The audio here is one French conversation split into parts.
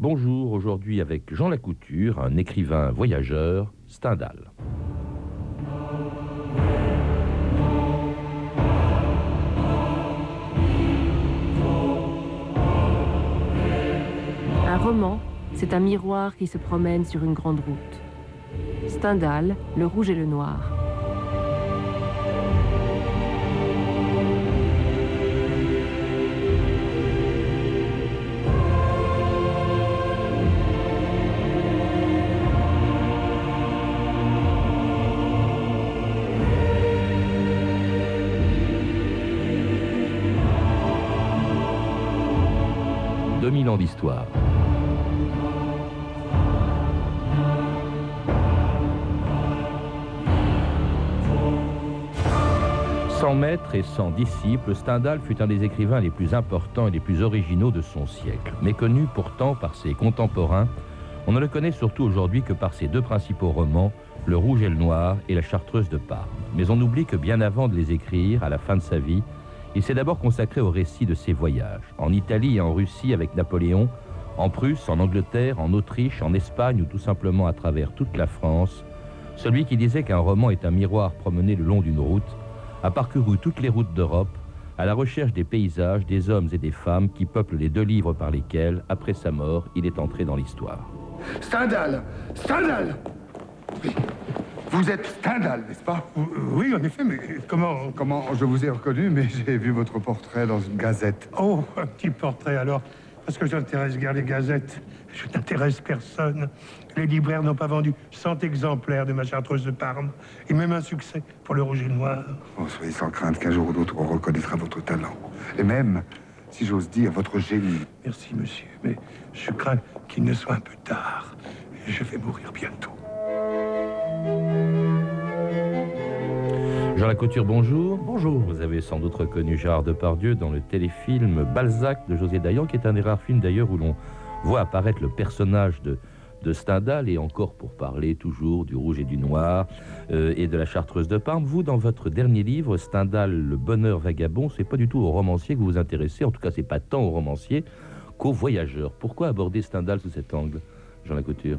Bonjour, aujourd'hui avec Jean Lacouture, un écrivain voyageur, Stendhal. Un roman, c'est un miroir qui se promène sur une grande route. Stendhal, Le Rouge et le Noir. 2000 ans d'histoire. Sans maître et sans disciple, Stendhal fut un des écrivains les plus importants et les plus originaux de son siècle. Méconnu pourtant par ses contemporains, on ne le connaît surtout aujourd'hui que par ses deux principaux romans, Le Rouge et le Noir et La Chartreuse de Parme. Mais on oublie que bien avant de les écrire, à la fin de sa vie, il s'est d'abord consacré au récit de ses voyages, en Italie et en Russie avec Napoléon, en Prusse, en Angleterre, en Autriche, en Espagne ou tout simplement à travers toute la France. Celui qui disait qu'un roman est un miroir promené le long d'une route a parcouru toutes les routes d'Europe à la recherche des paysages, des hommes et des femmes qui peuplent les deux livres par lesquels, après sa mort, il est entré dans l'histoire. Stendhal Stendhal vous êtes Stendhal, n'est-ce pas? Oui, en effet, mais comment... Comment je vous ai reconnu, mais j'ai vu votre portrait dans une gazette. Oh, un petit portrait alors Parce que j'intéresse guère les gazettes. Je n'intéresse personne. Les libraires n'ont pas vendu 100 exemplaires de ma chartreuse de Parme, et même un succès pour le rouge et le noir. Oh, soyez sans crainte qu'un jour ou l'autre, on reconnaîtra votre talent. Et même, si j'ose dire, votre génie. Merci, monsieur, mais je crains qu'il ne soit un peu tard. Je vais mourir bientôt. Jean Lacouture, bonjour. Bonjour. Vous avez sans doute reconnu Gérard Depardieu dans le téléfilm Balzac de José Dayan, qui est un des rares films d'ailleurs où l'on voit apparaître le personnage de, de Stendhal, et encore pour parler toujours du rouge et du noir euh, et de la chartreuse de Parme. Vous, dans votre dernier livre, Stendhal, Le bonheur vagabond, c'est pas du tout au romancier que vous vous intéressez, en tout cas c'est pas tant au romancier qu'au voyageur. Pourquoi aborder Stendhal sous cet angle, Jean Lacouture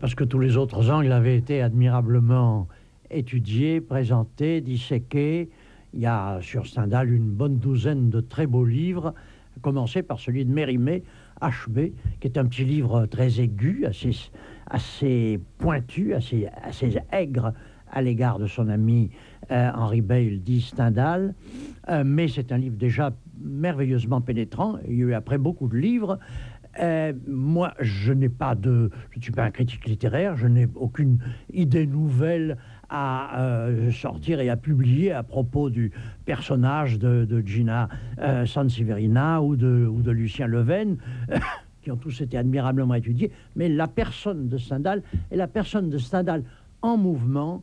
Parce que tous les autres angles avaient été admirablement étudié, présenté, disséqué. Il y a sur Stendhal une bonne douzaine de très beaux livres, à commencer par celui de Mérimée, HB, qui est un petit livre très aigu, assez, assez pointu, assez, assez aigre à l'égard de son ami euh, Henri Bale, dit Stendhal. Euh, mais c'est un livre déjà merveilleusement pénétrant. Il y a eu après beaucoup de livres. Euh, moi, je n'ai pas de, je ne suis pas un critique littéraire, je n'ai aucune idée nouvelle à euh, sortir et à publier à propos du personnage de, Gina euh, Sanseverina ou de, Lucien Leven. qui ont tous été admirablement étudiés, mais la personne de Stendhal est la personne de Stendhal en mouvement,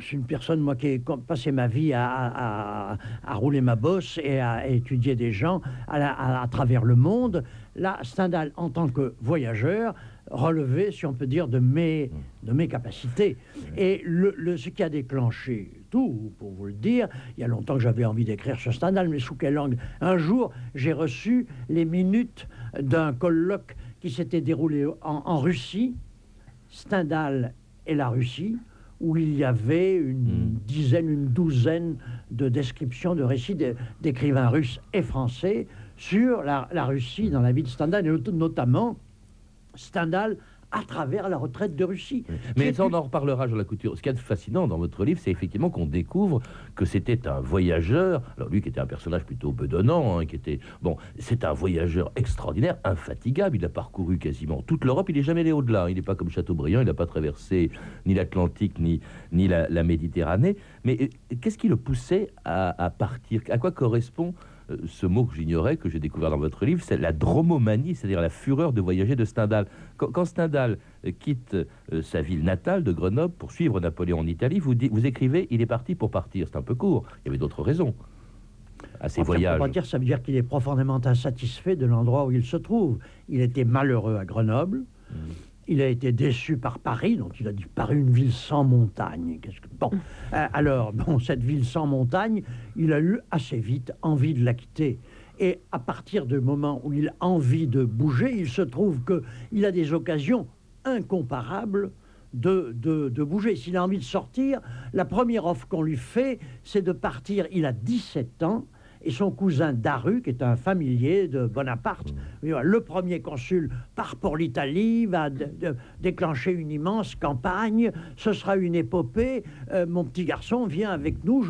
suis une personne, moi, qui ai passé ma vie à, rouler ma bosse et à, étudier des gens à, travers le monde. Là, Stendhal, en tant que voyageur, relevait, si on peut dire, de mes, de mes capacités. Et le, ce qui a déclenché tout, pour vous le dire, il y a longtemps que j'avais envie d'écrire sur Stendhal, mais sous quelle langue? Un jour, j'ai reçu les minutes d'un colloque qui s'était déroulé en, en Russie, Stendhal et la Russie, où il y avait une hmm. dizaine, une douzaine de descriptions, de récits d'écrivains russes et français sur la, Russie dans la vie de Stendhal, et notamment Stendhal à travers la retraite de Russie. Mais ça, on en reparlera, Jean Lacouture. Ce qui est fascinant dans votre livre, c'est effectivement qu'on découvre que c'était un voyageur, alors lui qui était un personnage plutôt bedonnant, hein, qui était... Bon, c'est un voyageur extraordinaire, infatigable, il a parcouru quasiment toute l'Europe, il n'est jamais allé au-delà, il n'est pas comme Chateaubriand, il n'a pas traversé ni l'Atlantique, ni, ni la, Méditerranée, mais euh, qu'est-ce qui le poussait à, à partir? À quoi correspond ce mot que j'ignorais, que j'ai découvert dans votre livre, c'est la dromomanie, c'est-à-dire la fureur de voyager de Stendhal. Quand, Stendhal euh, quitte euh, sa ville natale de Grenoble pour suivre Napoléon en Italie, vous, vous écrivez il est parti pour partir. C'est un peu court. Il y avait d'autres raisons à ces voyages. dire, ça veut dire qu'il est profondément insatisfait de l'endroit où il se trouve. Il était malheureux à Grenoble. Mmh. Il a été déçu par Paris, donc il a dit Paris, une ville sans montagne. Qu'est-ce que... Bon, euh, alors, bon, cette ville sans montagne, il a eu assez vite envie de la quitter. Et à partir du moment où il a envie de bouger, il se trouve qu'il a des occasions incomparables de, de, de bouger. S'il a envie de sortir, la première offre qu'on lui fait, c'est de partir. Il a 17 ans et son cousin Daru, qui est un familier de Bonaparte, le premier consul, part pour l'Italie, va déclencher une immense campagne, ce sera une épopée. Euh, mon petit garçon, viens avec nous,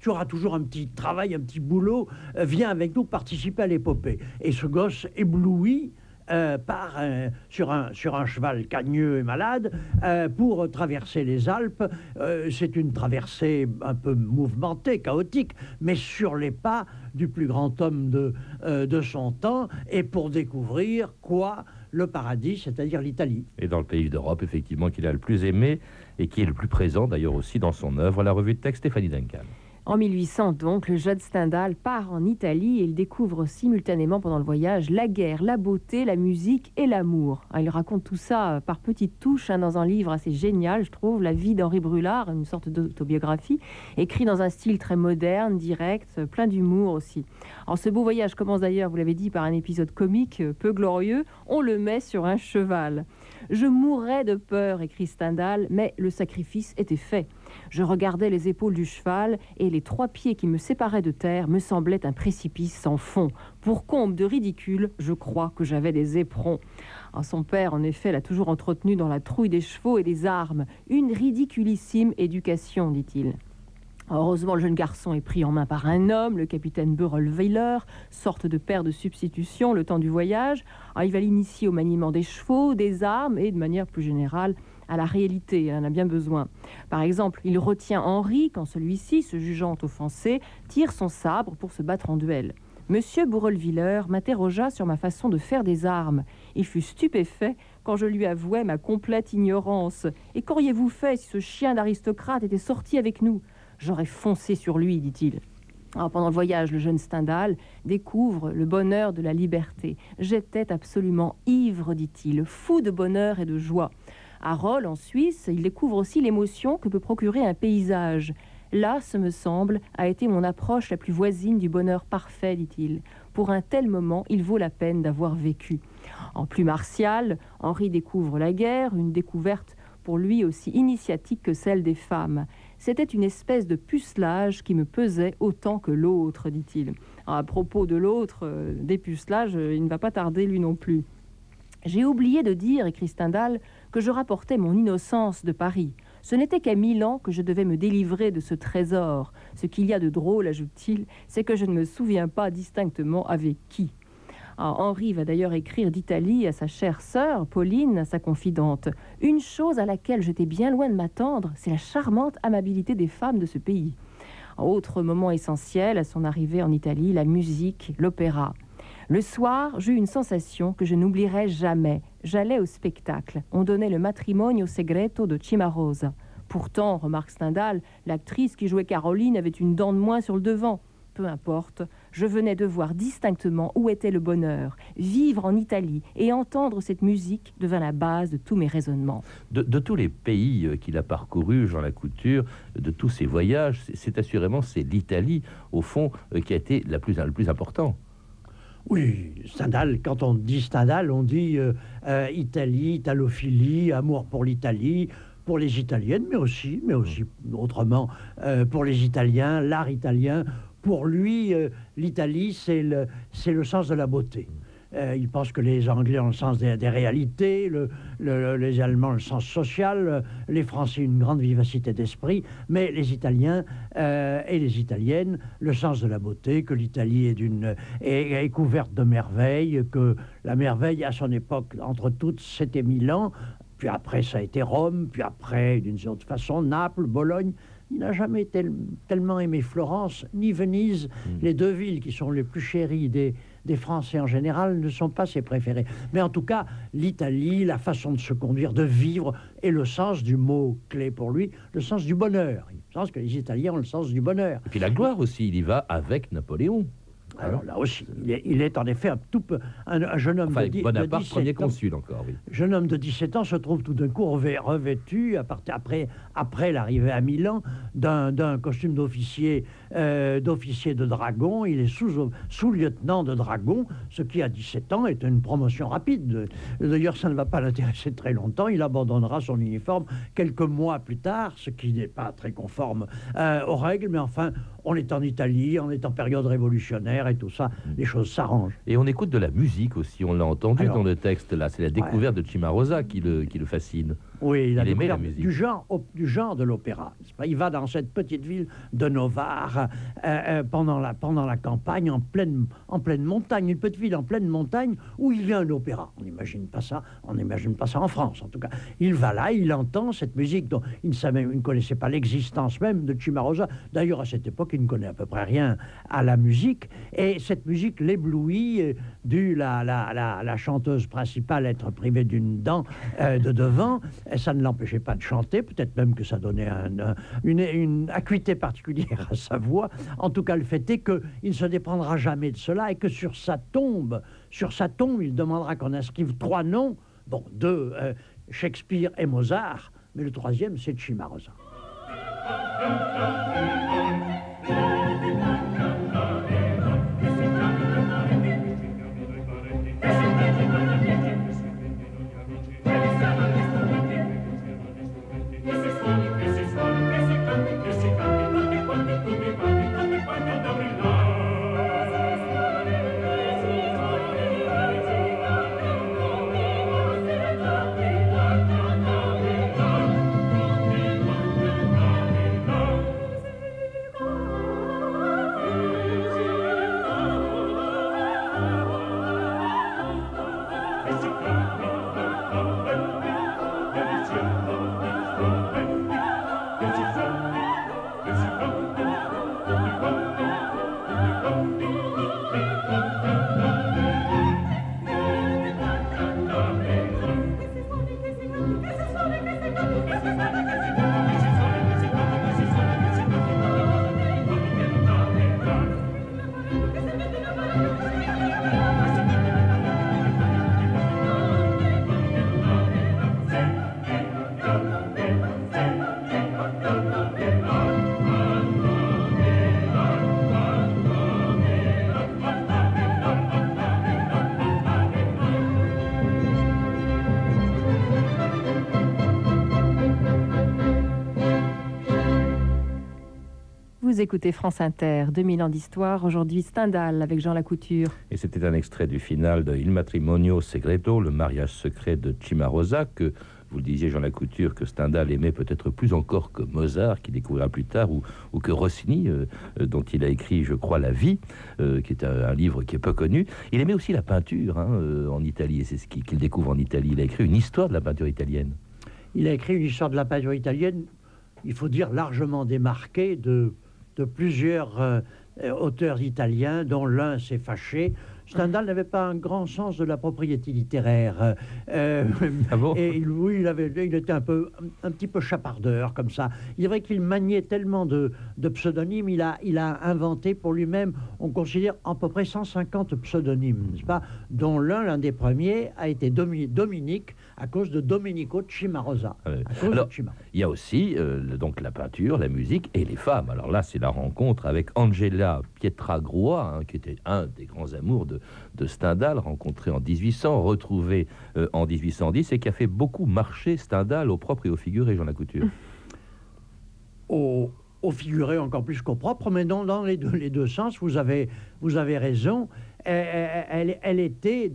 tu auras toujours un petit travail, un petit boulot, euh, viens avec nous participer à l'épopée. Et ce gosse ébloui, euh, part sur, un, sur un cheval cagneux et malade euh, pour traverser les Alpes. Euh, c'est une traversée un peu mouvementée, chaotique, mais sur les pas du plus grand homme de, de son temps et pour découvrir quoi le paradis, c'est-à-dire l'Italie. Et dans le pays d'Europe, effectivement, qu'il a le plus aimé et qui est le plus présent d'ailleurs aussi dans son œuvre, la revue de texte Stéphanie Duncan. En 1800, donc, le jeune Stendhal part en Italie et il découvre simultanément pendant le voyage la guerre, la beauté, la musique et l'amour. Ah, il raconte tout ça euh, par petites touches hein, dans un livre assez génial, je trouve, La vie d'Henri Brulard, une sorte d'autobiographie, écrit dans un style très moderne, direct, plein d'humour aussi. Alors, ce beau voyage commence d'ailleurs, vous l'avez dit, par un épisode comique euh, peu glorieux. On le met sur un cheval. Je mourrais de peur, écrit Stendhal, mais le sacrifice était fait. Je regardais les épaules du cheval et les trois pieds qui me séparaient de terre me semblaient un précipice sans fond. Pour comble de ridicule, je crois que j'avais des éperons. Ah, son père, en effet, l'a toujours entretenu dans la trouille des chevaux et des armes. Une ridiculissime éducation, dit-il. Heureusement, le jeune garçon est pris en main par un homme, le capitaine Burrelweiler, sorte de père de substitution le temps du voyage. Ah, il va l'initier au maniement des chevaux, des armes et, de manière plus générale, à la réalité. Il en a bien besoin. Par exemple, il retient Henri quand celui-ci, se jugeant offensé, tire son sabre pour se battre en duel. Monsieur Bourrelviller m'interrogea sur ma façon de faire des armes. Il fut stupéfait quand je lui avouai ma complète ignorance. Et qu'auriez-vous fait si ce chien d'aristocrate était sorti avec nous? J'aurais foncé sur lui, dit-il. Ah, pendant le voyage, le jeune Stendhal découvre le bonheur de la liberté. J'étais absolument ivre, dit-il, fou de bonheur et de joie. À Roll, en Suisse, il découvre aussi l'émotion que peut procurer un paysage. Là, ce me semble, a été mon approche la plus voisine du bonheur parfait, dit-il. Pour un tel moment, il vaut la peine d'avoir vécu. En plus martial, Henri découvre la guerre, une découverte pour lui aussi initiatique que celle des femmes. C'était une espèce de pucelage qui me pesait autant que l'autre, dit-il. À propos de l'autre, euh, des pucelages, euh, il ne va pas tarder lui non plus. J'ai oublié de dire, écrit Stendhal, que je rapportais mon innocence de Paris. Ce n'était qu'à Milan que je devais me délivrer de ce trésor. Ce qu'il y a de drôle, ajoute-t-il, c'est que je ne me souviens pas distinctement avec qui. Ah, Henri va d'ailleurs écrire d'Italie à sa chère sœur, Pauline, sa confidente. Une chose à laquelle j'étais bien loin de m'attendre, c'est la charmante amabilité des femmes de ce pays. Autre moment essentiel à son arrivée en Italie, la musique, l'opéra. Le soir, j'eus une sensation que je n'oublierai jamais. J'allais au spectacle. On donnait le matrimonio segreto de Cimarosa. Pourtant, remarque Stendhal, l'actrice qui jouait Caroline avait une dent de moins sur le devant. Peu importe, je venais de voir distinctement où était le bonheur. Vivre en Italie et entendre cette musique devint la base de tous mes raisonnements. De, tous les pays euh, qu'il a parcourus, Jean Lacouture, de tous ses voyages, c'est assurément c'est l'Italie, au fond, euh, qui a été la plus, le plus important. Oui, Stendhal, quand on dit Stendhal, on dit euh, euh, Italie, italophilie, amour pour l'Italie, pour les Italiennes, mais aussi, mais aussi autrement, euh, pour les Italiens, l'art italien. Pour lui, l'Italie, c'est le, le sens de la beauté. Euh, il pense que les Anglais ont le sens des, réalités, les Allemands le sens social, euh, les Français une grande vivacité d'esprit, mais les Italiens euh, et les Italiennes le sens de la beauté, que l'Italie est, est, couverte de merveilles, que la merveille à son époque, entre toutes, c'était Milan, puis après ça a été Rome, puis après, d'une autre façon, Naples, Bologne. Il n'a jamais tellement aimé Florence ni Venise, mmh. les deux villes qui sont les plus chéries des, des Français en général ne sont pas ses préférés. Mais en tout cas, l'Italie, la façon de se conduire, de vivre, et le sens du mot clé pour lui, le sens du bonheur. Il pense que les Italiens ont le sens du bonheur. Et puis la gloire aussi, il y va avec Napoléon. Alors là aussi, il est, en effet un tout peu un, jeune homme enfin, de, Bonaparte, de 17 premier ans. consul encore, oui. Jeune homme de 17 ans se trouve tout d'un coup revêtu, après, après l'arrivée à Milan, d'un costume d'officier euh, d'officier de dragon. Il est sous-lieutenant de dragon, ce qui à 17 ans est une promotion rapide. D'ailleurs, ça ne va pas l'intéresser très longtemps. Il abandonnera son uniforme quelques mois plus tard, ce qui n'est pas très conforme euh, aux règles, mais enfin, on est en Italie, on est en période révolutionnaire et tout ça, les choses s'arrangent. Et on écoute de la musique aussi, on l'a entendu dans le texte là, c'est la découverte de qui le, qui le fascine. Oui, il, a aimait la musique. Du genre, du genre de l'opéra. Il va dans cette petite ville de Novare euh, euh, pendant, la, pendant la campagne, en pleine, en pleine montagne, une petite ville en pleine montagne où il y a un opéra. On n'imagine pas ça, on n'imagine pas ça en France en tout cas. Il va là, il entend cette musique dont il ne, savait, il ne connaissait pas l'existence même de Cimarosa. D'ailleurs, à cette époque, il ne connaît à peu près rien à la musique. Et cette musique l'éblouit, euh, dû la, la, la, la, chanteuse principale être privée d'une dent de devant ça ne l'empêchait pas de chanter, peut-être même que ça donnait une, acuité particulière à sa voix. En tout cas, le fait est qu'il ne se déprendra jamais de cela et que sur sa tombe, sur sa tombe, il demandera qu'on inscrive trois noms, bon, deux, euh, Shakespeare et Mozart, mais le troisième, c'est Chimarosa. Écoutez France Inter, 2000 ans d'histoire, aujourd'hui Stendhal avec Jean Lacouture. Et c'était un extrait du final de Il matrimonio segreto, le mariage secret de Cimarosa, que vous le disiez Jean Lacouture, que Stendhal aimait peut-être plus encore que Mozart, qui découvrira plus tard, ou, ou que Rossini, euh, euh, dont il a écrit, je crois, La vie, euh, qui est un, livre qui est peu connu. Il aimait aussi la peinture hein, en Italie, et c'est ce qu'il découvre en Italie. Il a écrit une histoire de la peinture italienne. Il a écrit une histoire de la peinture italienne, il faut dire largement démarquée de de plusieurs euh, auteurs italiens, dont l'un s'est fâché Stendhal n'avait pas un grand sens de la propriété littéraire. Euh, ah bon? et il, oui, il, avait, il était un, peu, un, petit peu chapardeur, comme ça. Il est vrai qu'il maniait tellement de, de, pseudonymes, il a, il a inventé pour lui-même, on considère à peu près 150 pseudonymes, n'est-ce pas? Dont l'un, l'un des premiers, a été Dominique, à cause de Domenico Cimarosa. Ah Alors, il y a aussi euh, donc la peinture, la musique et les femmes. Alors là, c'est la rencontre avec Angela Pietragrua, hein, qui était un des grands amours de, de Stendhal, rencontré en 1800, retrouvé euh, en 1810, et qui a fait beaucoup marcher Stendhal au propre et au figuré, Jean Lacouture. Au, au figuré encore plus qu'au propre, mais dans, dans les, deux, les deux sens, vous avez, vous avez raison. Elle, était,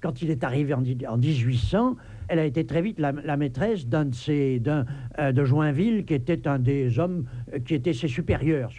quand il est arrivé en, en 1800, elle a été très vite la, maîtresse d'un de d'un, euh, de Joinville, qui était un des hommes euh, qui était ses supérieurs.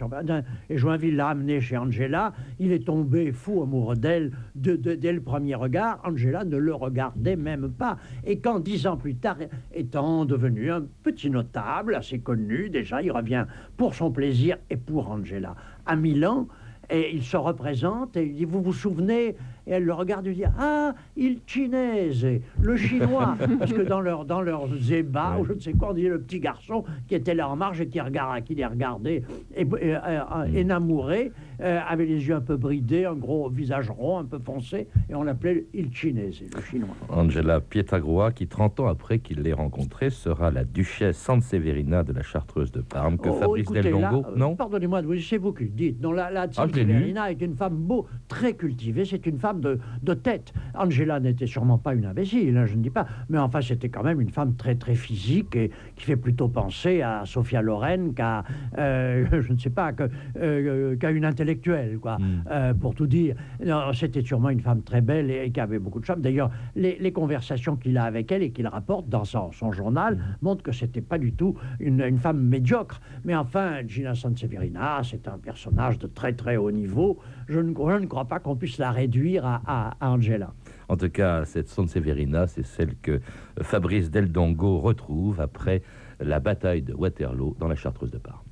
Et Joinville l'a amené chez Angela. Il est tombé fou amoureux d'elle de, dès le premier regard. Angela ne le regardait même pas. Et quand, dix ans plus tard, étant devenu un petit notable, assez connu, déjà, il revient pour son plaisir et pour Angela. À Milan, et il se représente et il dit Vous vous souvenez et elle le regarde et dit Ah, il chinoise, le chinois. Parce que dans leur, dans leur zéba, ou je ne sais quoi, on disait le petit garçon qui était là en marge et qui, regardait, qui les regardait, et, euh, euh, énamouré, euh, avait les yeux un peu bridés, un gros visage rond, un peu foncé, et on l'appelait il le chinois. Angela Pietragrua, qui 30 ans après qu'il l'ait rencontrée, sera la duchesse Sanseverina de la Chartreuse de Parme, que Oh, Fabrice écoutez, Del Dongo, là, non Pardonnez-moi, c'est vous qui le dites. Non, la, la Ah. Sanseverina est une femme beau, très cultivée, c'est une femme de, de tête. Angela n'était sûrement pas une imbécile, hein, je ne dis pas, mais enfin c'était quand même une femme très très physique et qui fait plutôt penser à Sophia Loren qu'à, euh, je ne sais pas, euh, qu'à une intellectuelle, quoi, Mm. euh, pour tout dire. Non, C'était sûrement une femme très belle et, qui avait beaucoup de charme. D'ailleurs, les, les conversations qu'il a avec elle et qu'il rapporte dans son, son journal montrent que c'était pas du tout une, une femme médiocre. Mais enfin, Gina Sanseverina, c'est un personnage de très très haut niveau. Je ne, je ne crois pas qu'on puisse la réduire à, à- à Angela. En tout cas, cette Sanseverina, c'est celle que Fabrice Del Dongo retrouve après la bataille de Waterloo dans la Chartreuse de Parme.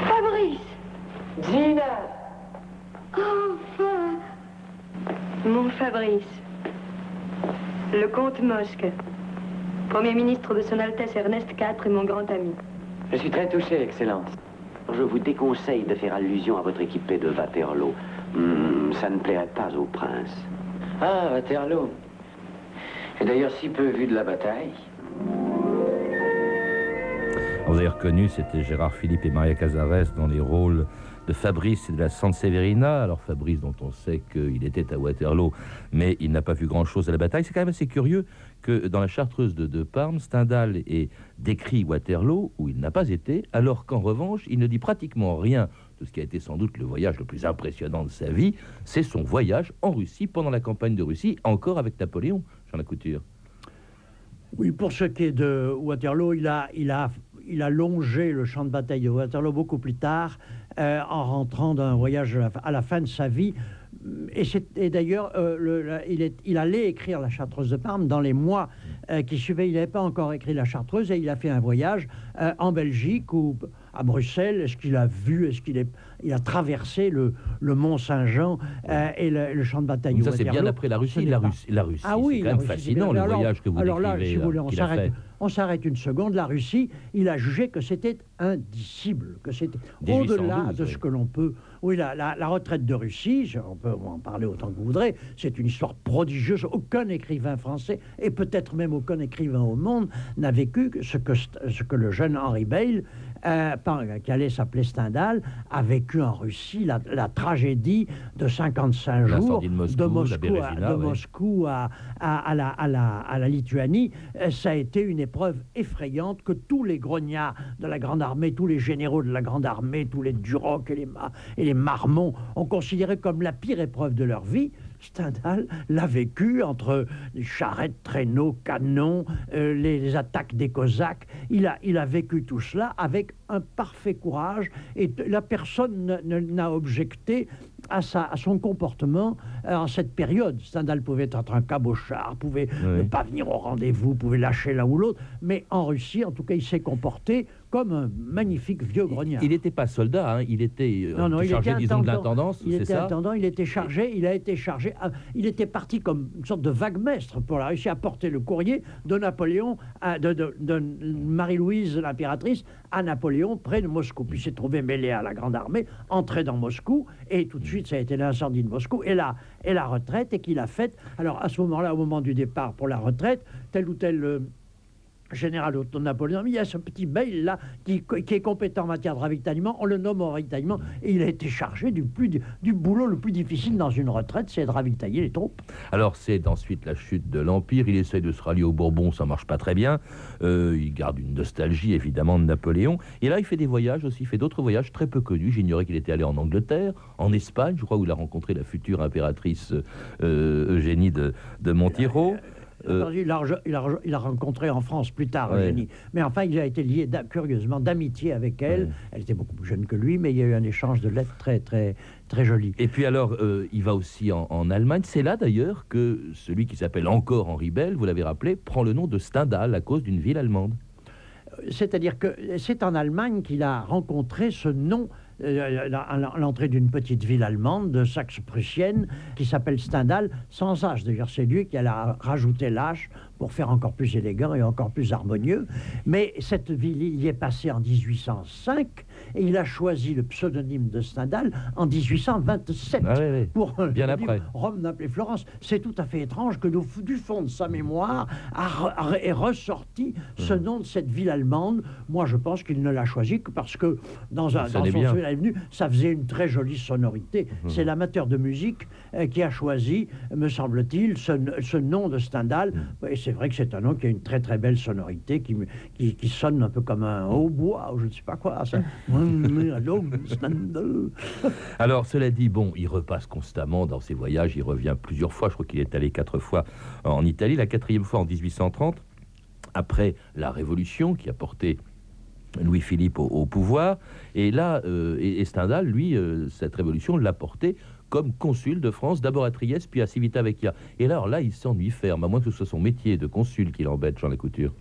Fabrice Gina Enfin Mon Fabrice. Le comte Mosque. Premier ministre de Son Altesse Ernest IV et mon grand ami. Je suis très touché, Excellence. Je vous déconseille de faire allusion à votre équipée de Waterloo. Hmm, ça ne plairait pas au prince. Ah, Waterloo. Et d'ailleurs si peu vu de la bataille. Vous c'était Gérard Philippe et Maria Cazares dans les rôles de Fabrice et de la Sanseverina. Alors Fabrice, dont on sait qu'il était à Waterloo, mais il n'a pas vu grand-chose à la bataille. C'est quand même assez curieux que dans la Chartreuse de, de Parme, Stendhal ait décrit Waterloo, où il n'a pas été, alors qu'en revanche, il ne dit pratiquement rien de ce qui a été sans doute le voyage le plus impressionnant de sa vie. C'est son voyage en Russie, pendant la campagne de Russie, encore avec Napoléon, Jean Lacouture. Oui, pour ce qui est de Waterloo, il a, il a, il a longé le champ de bataille de Waterloo beaucoup plus tard, euh, en rentrant d'un voyage à la, la fin de sa vie. Et, c'est- et d'ailleurs, euh, le- la- il, est- il allait écrire la Chartreuse de Parme dans les mois euh, qui suivaient. Il n'avait pas encore écrit la Chartreuse et il a fait un voyage euh, en Belgique ou à Bruxelles. Est-ce qu'il a vu Est-ce qu'il est, il a traversé le, le Mont Saint-Jean et le, le champ de bataille on s'arrête, une seconde. La Russie, il a jugé que c'était indicible, que c'était 1812, au-delà de ce que l'on peut. Oui, la, la- la retraite de Russie, on peut en parler autant que vous voudrez, c'est une histoire prodigieuse. Aucun écrivain français, et peut-être même aucun écrivain au monde, n'a vécu ce que, ce que le jeune Henri Bayle, euh, par- qui allait s'appeler Stendhal, a vécu en Russie, la, la tragédie de 55 jours de Moscou, à, Bérésina, de ouais. Moscou à, la, à la- à la Lituanie, euh, ça a été une épreuve effrayante que tous les grognards de la Grande Armée, tous les généraux de la Grande Armée, tous les Duroc et les, et les Marmont ont considéré comme la pire épreuve de leur vie. Stendhal l'a vécu entre charrettes, traîneaux, canons, euh, les, les attaques des Cosaques. Il a, il a vécu tout cela avec un parfait courage et la personne ne- ne- n'a objecté à, sa, à son comportement euh, en cette période. Stendhal pouvait être un cabochard, pouvait ne pas venir au rendez-vous, pouvait lâcher l'un ou l'autre, mais en Russie, en tout cas, il s'est comporté comme un magnifique vieux grognard. Il n'était pas soldat, hein, il était euh, Non, non, il chargé, était disons, de l'intendance, Il c'est était ça intendant, il était chargé, il a été chargé, ah, il était parti comme une sorte de vague-mestre pour la Russie à porter le courrier de Napoléon, à- de, de- de Marie-Louise, l'impératrice, à Napoléon, près de Moscou. Puis s'est trouvé mêlé à la Grande Armée, entré dans Moscou, et tout de suite, ça a été l'incendie de Moscou, et la, et la retraite, et qu'il a faite. Alors, à ce moment-là, au moment du départ pour la retraite, tel ou tel... général Napoléon, mais il y a ce petit Bayle là qui, est compétent en matière de ravitaillement, on le nomme au ravitaillement, et il a été chargé du, plus, du boulot le plus difficile dans une retraite, c'est de ravitailler les troupes. Alors c'est ensuite la chute de l'Empire, il essaye de se rallier aux Bourbons, ça marche pas très bien, Euh, il garde une nostalgie évidemment de Napoléon, et là il fait des voyages aussi, il fait d'autres voyages très peu connus, j'ignorais qu'il était allé en Angleterre, en Espagne, je crois où il a rencontré la future impératrice euh, Eugénie de, de. Euh, Il, a, rejo- il, a, rejo- il a rencontré en France plus tard Ouais. Eugénie. Mais enfin, il a été lié curieusement d'amitié avec elle. Ouais. Elle était beaucoup plus jeune que lui, mais il y a eu un échange de lettres très, très, très joli. Et puis alors, euh, il va aussi en, en Allemagne. C'est là d'ailleurs que celui qui s'appelle encore Henri Bell, vous l'avez rappelé, prend le nom de Stendhal à cause d'une ville allemande. C'est-à-dire que c'est en Allemagne qu'il a rencontré ce nom à l'entrée d'une petite ville allemande de Saxe-Prussienne qui s'appelle Stendhal, sans H. D'ailleurs, c'est lui qui a rajouté l'H pour faire encore plus élégant et encore plus harmonieux. Mais cette ville, il y est passé en 1805 et il a choisi le pseudonyme de Stendhal en 1827 Ah oui, oui. pour Bien après. Rome, Naples et Florence. C'est tout à fait étrange que du fond de sa mémoire a, re- a- est ressorti ce Mmh. nom de cette ville allemande. Moi, je pense qu'il ne l'a choisi que parce que dans, un, dans son bien. Venu, ça faisait une très jolie sonorité. Mmh. C'est l'amateur de musique euh, qui a choisi, me semble-t-il, ce, ce nom de Stendhal. Mmh. Et c'est vrai que c'est un nom qui a une très très belle sonorité, qui, qui, qui sonne un peu comme un hautbois ou je ne sais pas quoi. Ça. Alors, cela dit, bon, il repasse constamment dans ses voyages, il revient plusieurs fois, je crois qu'il est allé quatre fois en Italie, la quatrième fois en 1830, après la Révolution qui a porté Louis-Philippe au, au pouvoir, et là, euh, Stendhal, lui, euh, cette révolution l'a porté comme consul de France, d'abord à Trieste, puis à Civitavecchia. Et alors là, il s'ennuie ferme, à moins que ce soit son métier de consul qui l'embête, Jean Lacouture.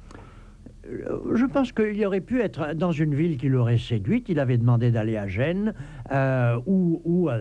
Euh, Je pense qu'il aurait pu être dans une ville qui l'aurait séduite. Il avait demandé d'aller à Gênes euh, ou, ou, à,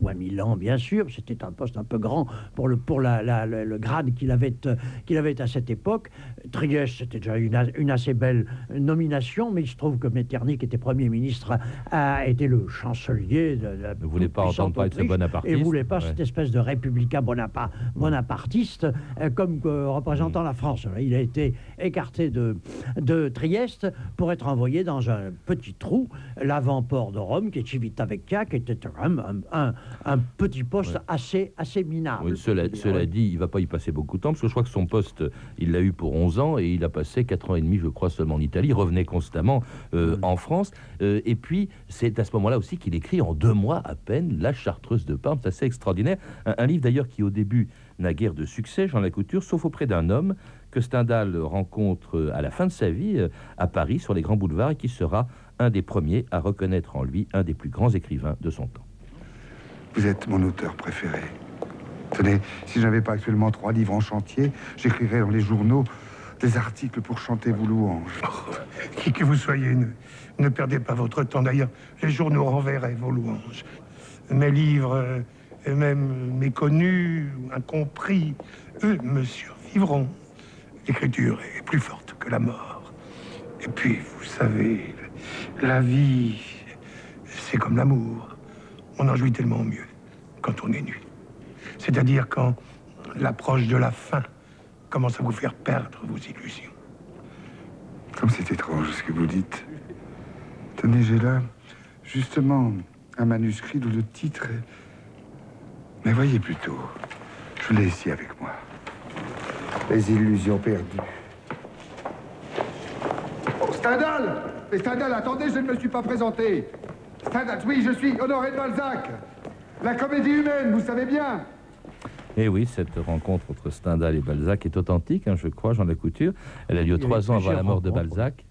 ou Milan, bien sûr. C'était un poste un peu grand pour le, pour la, la- le, le grade qu'il avait, euh, qu'il avait à cette époque. Trieste, c'était déjà une, assez belle nomination, mais il se trouve que Metternich, qui était Premier ministre, a été le chancelier de la Ne voulait pas entendre ce Autriche bonapartiste. Et ne voulait pas Ouais. cette espèce de républicain bonapa- bonapartiste euh, comme euh, représentant la France. Il a été écarté de, de Trieste pour être envoyé dans un petit trou, l'avant-port de Rome, qui Civitavecchia, qui était un, un- un petit poste assez, assez minable. Oui, cela, dit, il va pas y passer beaucoup de temps, parce que je crois que son poste, il l'a eu pour 11 ans, et il a passé 4 ans et demi, je crois, seulement en Italie, il revenait constamment euh, en France, Euh, et puis c'est à ce moment-là aussi qu'il écrit en deux mois à peine La Chartreuse de Parme, c'est assez extraordinaire, un, un livre d'ailleurs qui au début n'a guère de succès, Jean Lacouture, sauf auprès d'un homme que Stendhal rencontre euh, à la fin de sa vie à Paris, sur les grands boulevards, et qui sera un des premiers à reconnaître en lui un des plus grands écrivains de son temps. Vous êtes mon auteur préféré. Tenez, si je n'avais pas actuellement trois livres en chantier, j'écrirais dans les journaux des articles pour chanter vos louanges. Qui que vous soyez, ne, ne perdez pas votre temps. D'ailleurs, les journaux renverraient vos louanges. Mes livres, euh, et même méconnus, ou incompris, eux me survivront. L'écriture est plus forte que la mort. Et puis, vous savez, la vie, c'est comme l'amour. On en jouit tellement mieux quand on est nu. C'est-à-dire quand l'approche de la fin commence à vous faire perdre vos illusions. Comme c'est étrange ce que vous dites. Tenez, j'ai là, justement, un manuscrit dont le titre est... Mais voyez plutôt, je l'ai ici avec moi. Les illusions perdues. Oh, Stendhal Mais Stendhal, attendez, je ne me suis pas présenté. Stendhal, oui, je suis Honoré de Balzac. La comédie humaine, vous savez bien. Et Eh oui, cette rencontre entre Stendhal et Balzac est authentique, hein, je crois, Jean Lacouture. Elle a lieu Il y a eu trois ans avant la mort de. Balzac.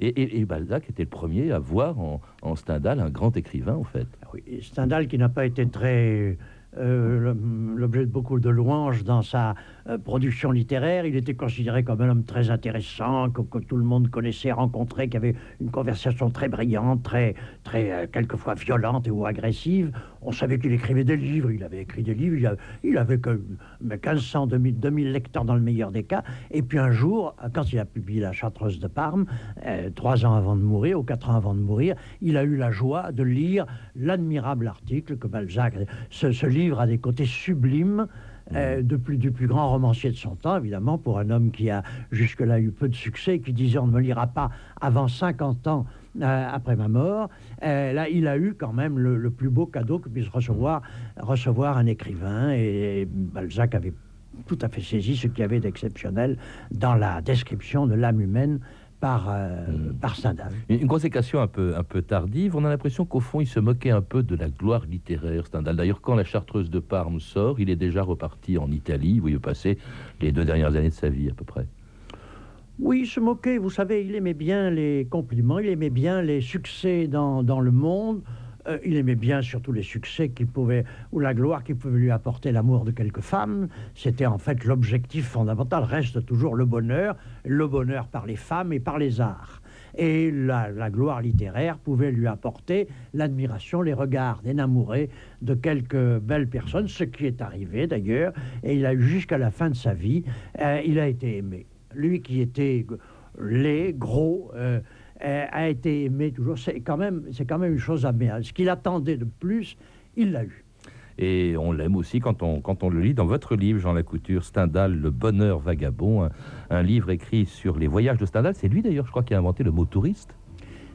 Et, et- et Balzac était le premier à voir en, en Stendhal un grand écrivain, en fait. Oui, et Stendhal qui n'a pas été très euh, l'objet de beaucoup de louanges dans sa euh, production littéraire. Il était considéré comme un homme très intéressant, que, tout le monde connaissait, rencontrait, qui avait une conversation très brillante, très, très euh, quelquefois violente ou agressive. On savait qu'il écrivait des livres, il avait écrit des livres, il, a- il avait que mais 1500, 2000, 2000 lecteurs dans le meilleur des cas. Et puis un jour, quand il a publié La Chartreuse de Parme, euh, trois ans avant de mourir, ou quatre ans avant de mourir, il a eu la joie de lire l'admirable article que Balzac. Ce, ce livre a des côtés sublimes. Euh, de plus, du plus grand romancier de son temps, évidemment, pour un homme qui a jusque-là eu peu de succès, qui disait on ne me lira pas avant 50 ans euh, après ma mort. Euh, là, il a eu quand même le, le plus beau cadeau que puisse recevoir, recevoir un écrivain, et Balzac avait tout à fait saisi ce qu'il y avait d'exceptionnel dans la description de l'âme humaine par, euh, par Stendhal. Une consécration un peu, un peu tardive, on a l'impression qu'au fond, il se moquait un peu de la gloire littéraire, Stendhal. D'ailleurs, quand La Chartreuse de Parme sort, il est déjà reparti en Italie, où il passé les deux dernières années de sa vie, à peu près. Oui, il se moquait, vous savez, il aimait bien les compliments, il aimait bien les succès dans, dans le monde. Euh, il aimait bien surtout les succès qu'il pouvait, ou la gloire qui pouvait lui apporter l'amour de quelques femmes. C'était en fait l'objectif fondamental, reste toujours le bonheur, le bonheur par les femmes et par les arts. Et la, la gloire littéraire pouvait lui apporter l'admiration, les regards énamourés de quelques belles personnes, ce qui est arrivé d'ailleurs, et il a eu jusqu'à la fin de sa vie, euh, il a été aimé. Lui qui était laid, gros, euh, euh, a été aimé toujours. C'est quand même, c'est quand même une chose admirable. Ce qu'il attendait de plus, il l'a eu. Et on l'aime aussi quand on, quand on le lit dans votre livre, Jean Lacouture, Stendhal, Le bonheur vagabond, un, un livre écrit sur les voyages de Stendhal. C'est lui d'ailleurs, je crois, qui a inventé le mot touriste.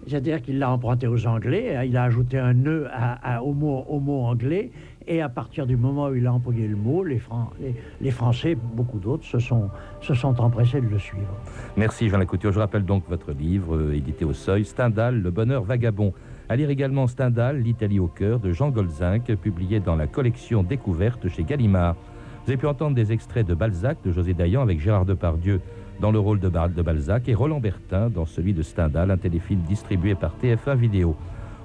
C'est-à-dire qu'il l'a emprunté aux Anglais, hein, il a ajouté un nœud à- à- au, mot, au mot anglais, et à partir du moment où il a employé le mot, les, Fran- les- les Français, beaucoup d'autres, se sont, empressés de le suivre. Merci Jean Lacouture. Je rappelle donc votre livre, euh, édité au Seuil, Stendhal, Le bonheur vagabond. À lire également Stendhal, L'Italie au cœur, de Jean Golzinck, publié dans la collection Découverte chez Gallimard. Vous avez pu entendre des extraits de Balzac, de José Dayan, avec Gérard Depardieu dans le rôle de, de Balzac, et Roland Bertin dans celui de Stendhal, un téléfilm distribué par TF1 Vidéo.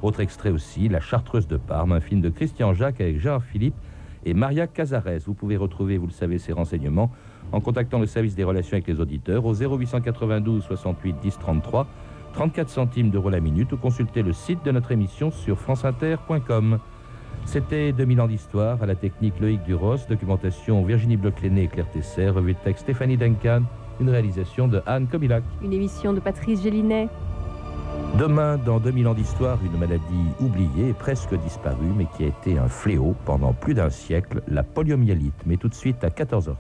Autre extrait aussi, La Chartreuse de Parme, un film de Christian Jacques avec Gérard Philippe et Maria Cazares. Vous pouvez retrouver, vous le savez, ces renseignements en contactant le service des relations avec les auditeurs au 0892 68 10 33, 34 centimes d'euros la minute ou consulter le site de notre émission sur franceinter.com. C'était 2000 ans d'histoire, à la technique Loïc Duros, documentation Virginie Bloclené et Claire Tesser, revue de texte Stéphanie Duncan, une réalisation de Anne Kobilac. Une émission de Patrice Gélinet. Demain, dans 2000 ans d'histoire, une maladie oubliée, presque disparue, mais qui a été un fléau pendant plus d'un siècle, la poliomyélite. Mais tout de suite à 14h30.